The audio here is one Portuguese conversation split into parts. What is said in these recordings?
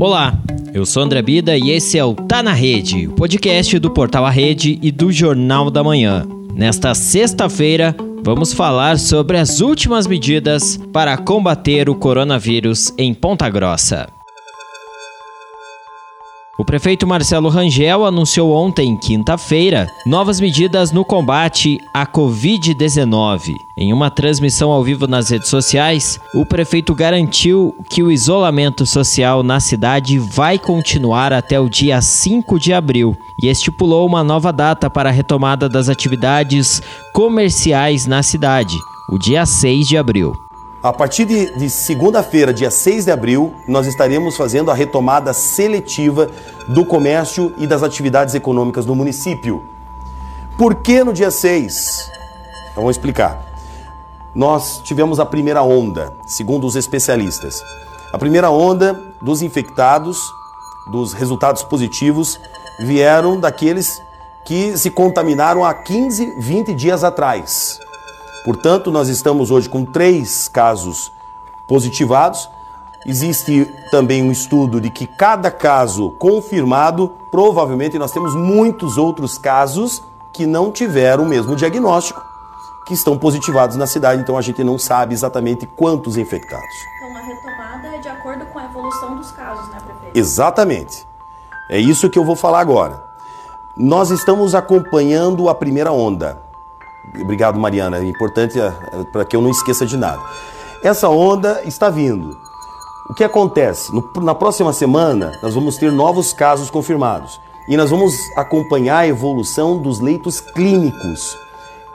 Olá, eu sou André Bida e esse é o Tá na Rede, o podcast do Portal A Rede e do Jornal da Manhã. Nesta sexta-feira, vamos falar sobre as últimas medidas para combater o coronavírus em Ponta Grossa. O prefeito Marcelo Rangel anunciou ontem, quinta-feira, novas medidas no combate à Covid-19. Em uma transmissão ao vivo nas redes sociais, o prefeito garantiu que o isolamento social na cidade vai continuar até o dia 5 de abril e estipulou uma nova data para a retomada das atividades comerciais na cidade, o dia 6 de abril. A partir de, de segunda-feira, dia 6 de abril, nós estaremos fazendo a retomada seletiva do comércio e das atividades econômicas no município. Por que no dia 6? Então, vamos explicar. Nós tivemos a primeira onda, segundo os especialistas. A primeira onda dos infectados, dos resultados positivos, vieram daqueles que se contaminaram há 15, 20 dias atrás. Portanto, nós estamos hoje com três casos positivados. Existe também um estudo de que cada caso confirmado, provavelmente nós temos muitos outros casos que não tiveram o mesmo diagnóstico, que estão positivados na cidade, então a gente não sabe exatamente quantos infectados. Então a retomada é de acordo com a evolução dos casos, né, prefeito? Exatamente. É isso que eu vou falar agora. Nós estamos acompanhando a primeira onda. Obrigado, Mariana. É importante é, para que eu não esqueça de nada. Essa onda está vindo. O que acontece? No, na próxima semana, nós vamos ter novos casos confirmados. E nós vamos acompanhar a evolução dos leitos clínicos.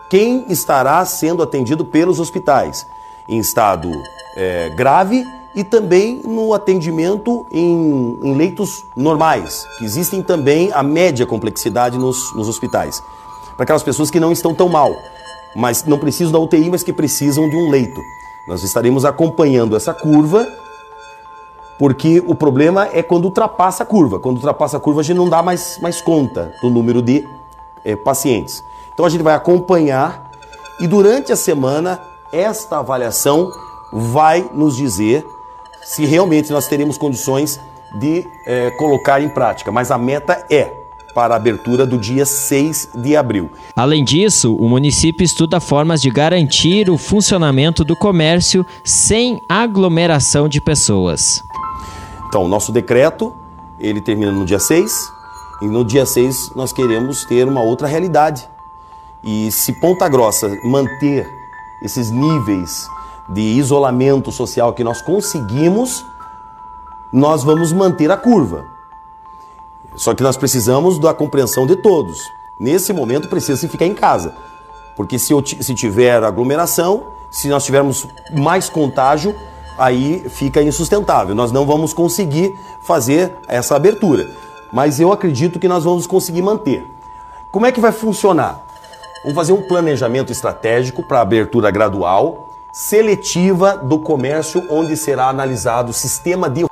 Quem estará sendo atendido pelos hospitais em estado é, grave e também no atendimento em, em, leitos normais, que existem também a média complexidade nos, nos hospitais para aquelas pessoas que não estão tão mal, mas não precisam da UTI, mas que precisam de um leito. Nós estaremos acompanhando essa curva, porque o problema é quando ultrapassa a curva. Quando ultrapassa a curva, a gente não dá mais, mais conta do número de é, pacientes. Então a gente vai acompanhar e durante a semana esta avaliação vai nos dizer se realmente nós teremos condições de é, colocar em prática. Mas a meta é para a abertura do dia 6 de abril. Além disso, o município estuda formas de garantir o funcionamento do comércio sem aglomeração de pessoas. Então, o nosso decreto, ele termina no dia 6, e no dia 6 nós queremos ter uma outra realidade. E se Ponta Grossa manter esses níveis de isolamento social que nós conseguimos, nós vamos manter a curva. Só que nós precisamos da compreensão de todos. Nesse momento precisa se ficar em casa. Porque se, eu, se tiver aglomeração, se nós tivermos mais contágio, aí fica insustentável. Nós não vamos conseguir fazer essa abertura. Mas eu acredito que nós vamos conseguir manter. Como é que vai funcionar? Vamos fazer um planejamento estratégico para abertura gradual, seletiva do comércio, onde será analisado o sistema de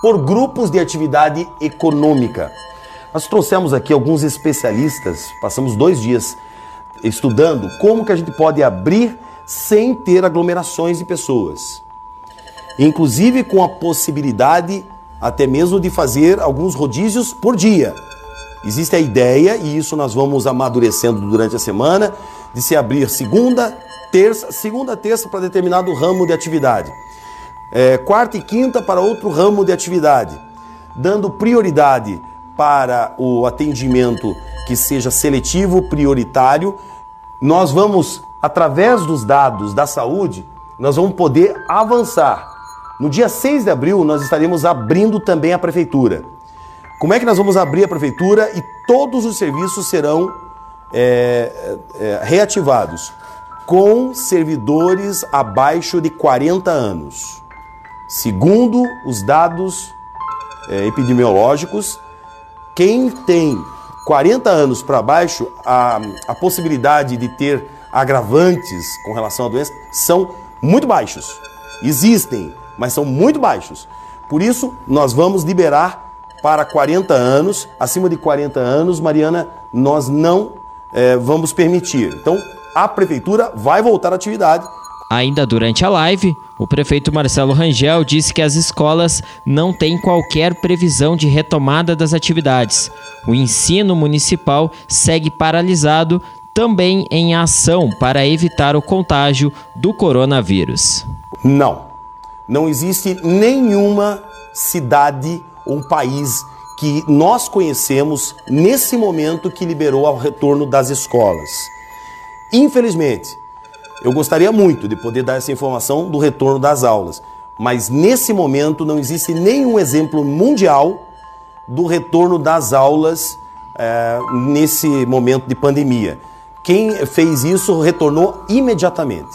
por grupos de atividade econômica. Nós trouxemos aqui alguns especialistas, passamos dois dias estudando como que a gente pode abrir sem ter aglomerações de pessoas. Inclusive com a possibilidade até mesmo de fazer alguns rodízios por dia. Existe a ideia, e isso nós vamos amadurecendo durante a semana, de se abrir segunda, terça, segunda, terça para determinado ramo de atividade é, quarta e quinta para outro ramo de atividade, dando prioridade para o atendimento que seja seletivo, prioritário. Nós vamos, através dos dados da saúde, nós vamos poder avançar. No dia 6 de abril, nós estaremos abrindo também a prefeitura. Como é que nós vamos abrir a prefeitura e todos os serviços serão é, é, reativados com servidores abaixo de 40 anos? Segundo os dados é, epidemiológicos, quem tem 40 anos para baixo, a, a possibilidade de ter agravantes com relação à doença são muito baixos. Existem, mas são muito baixos. Por isso, nós vamos liberar para 40 anos. Acima de 40 anos, Mariana, nós não é, vamos permitir. Então, a prefeitura vai voltar à atividade Ainda durante a live, o prefeito Marcelo Rangel disse que as escolas não têm qualquer previsão de retomada das atividades. O ensino municipal segue paralisado, também em ação para evitar o contágio do coronavírus. Não, não existe nenhuma cidade ou país que nós conhecemos nesse momento que liberou ao retorno das escolas. Infelizmente, eu gostaria muito de poder dar essa informação do retorno das aulas, mas nesse momento não existe nenhum exemplo mundial do retorno das aulas é, nesse momento de pandemia. Quem fez isso retornou imediatamente.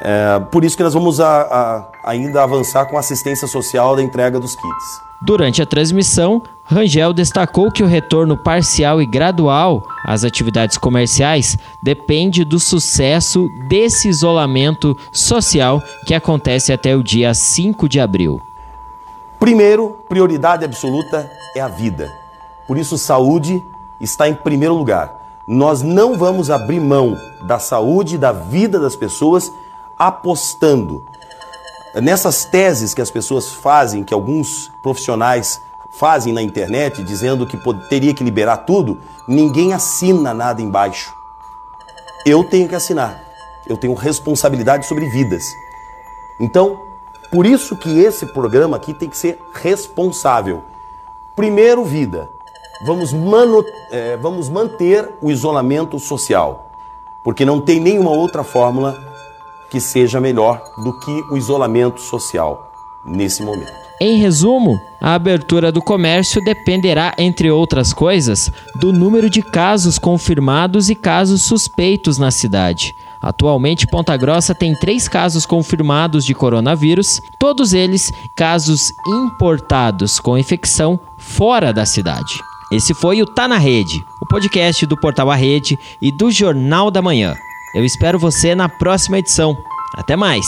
É, por isso que nós vamos a, a, ainda avançar com assistência social da entrega dos kits. Durante a transmissão, Rangel destacou que o retorno parcial e gradual às atividades comerciais depende do sucesso desse isolamento social que acontece até o dia 5 de abril. Primeiro, prioridade absoluta é a vida. Por isso, saúde está em primeiro lugar. Nós não vamos abrir mão da saúde e da vida das pessoas apostando nessas teses que as pessoas fazem, que alguns profissionais fazem na internet, dizendo que teria que liberar tudo, ninguém assina nada embaixo. Eu tenho que assinar. Eu tenho responsabilidade sobre vidas. Então, por isso que esse programa aqui tem que ser responsável. Primeiro, vida. Vamos, manu, é, vamos manter o isolamento social, porque não tem nenhuma outra fórmula que seja melhor do que o isolamento social nesse momento. Em resumo, a abertura do comércio dependerá, entre outras coisas, do número de casos confirmados e casos suspeitos na cidade. Atualmente, Ponta Grossa tem três casos confirmados de coronavírus, todos eles casos importados com infecção fora da cidade. Esse foi o Tá na Rede, o podcast do Portal A Rede e do Jornal da Manhã. Eu espero você na próxima edição. Até mais!